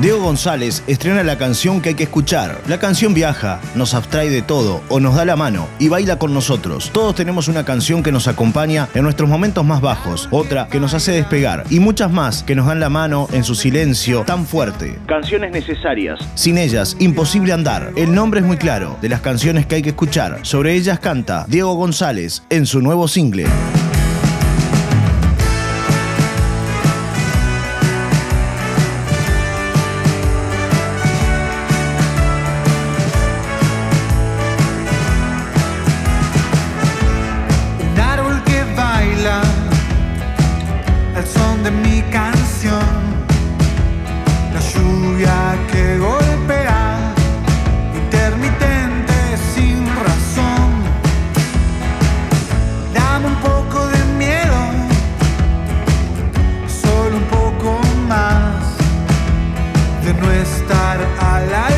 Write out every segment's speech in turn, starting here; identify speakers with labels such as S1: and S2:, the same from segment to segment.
S1: Diego González estrena la canción que hay que escuchar. La canción viaja, nos abstrae de todo o nos da la mano y baila con nosotros. Todos tenemos una canción que nos acompaña en nuestros momentos más bajos, otra que nos hace despegar y muchas más que nos dan la mano en su silencio tan fuerte. Canciones necesarias. Sin ellas, imposible andar. El nombre es muy claro de las canciones que hay que escuchar. Sobre ellas canta Diego González en su nuevo single.
S2: no estar a la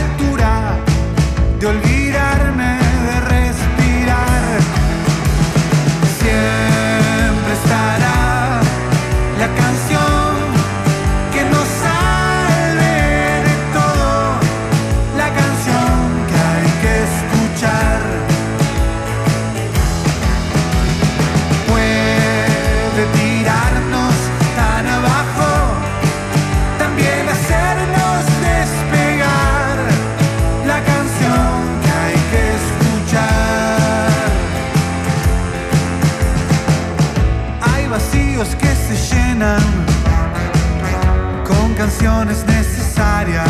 S2: necesarias.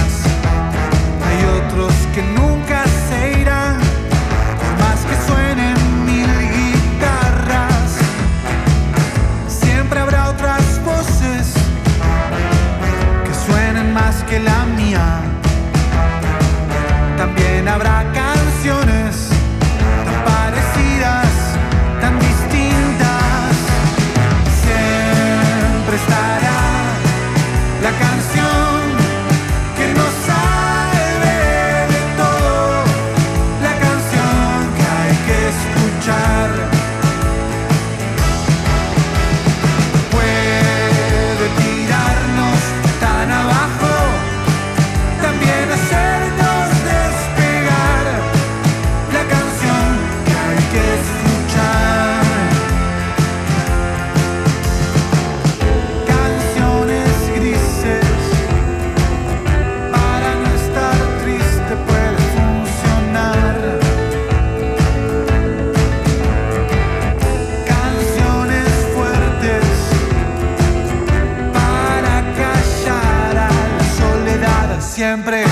S2: Hay otros que nunca se irán, más que suenen mil guitarras. Siempre habrá otras voces que suenen más que la mía. También habrá tired siempre.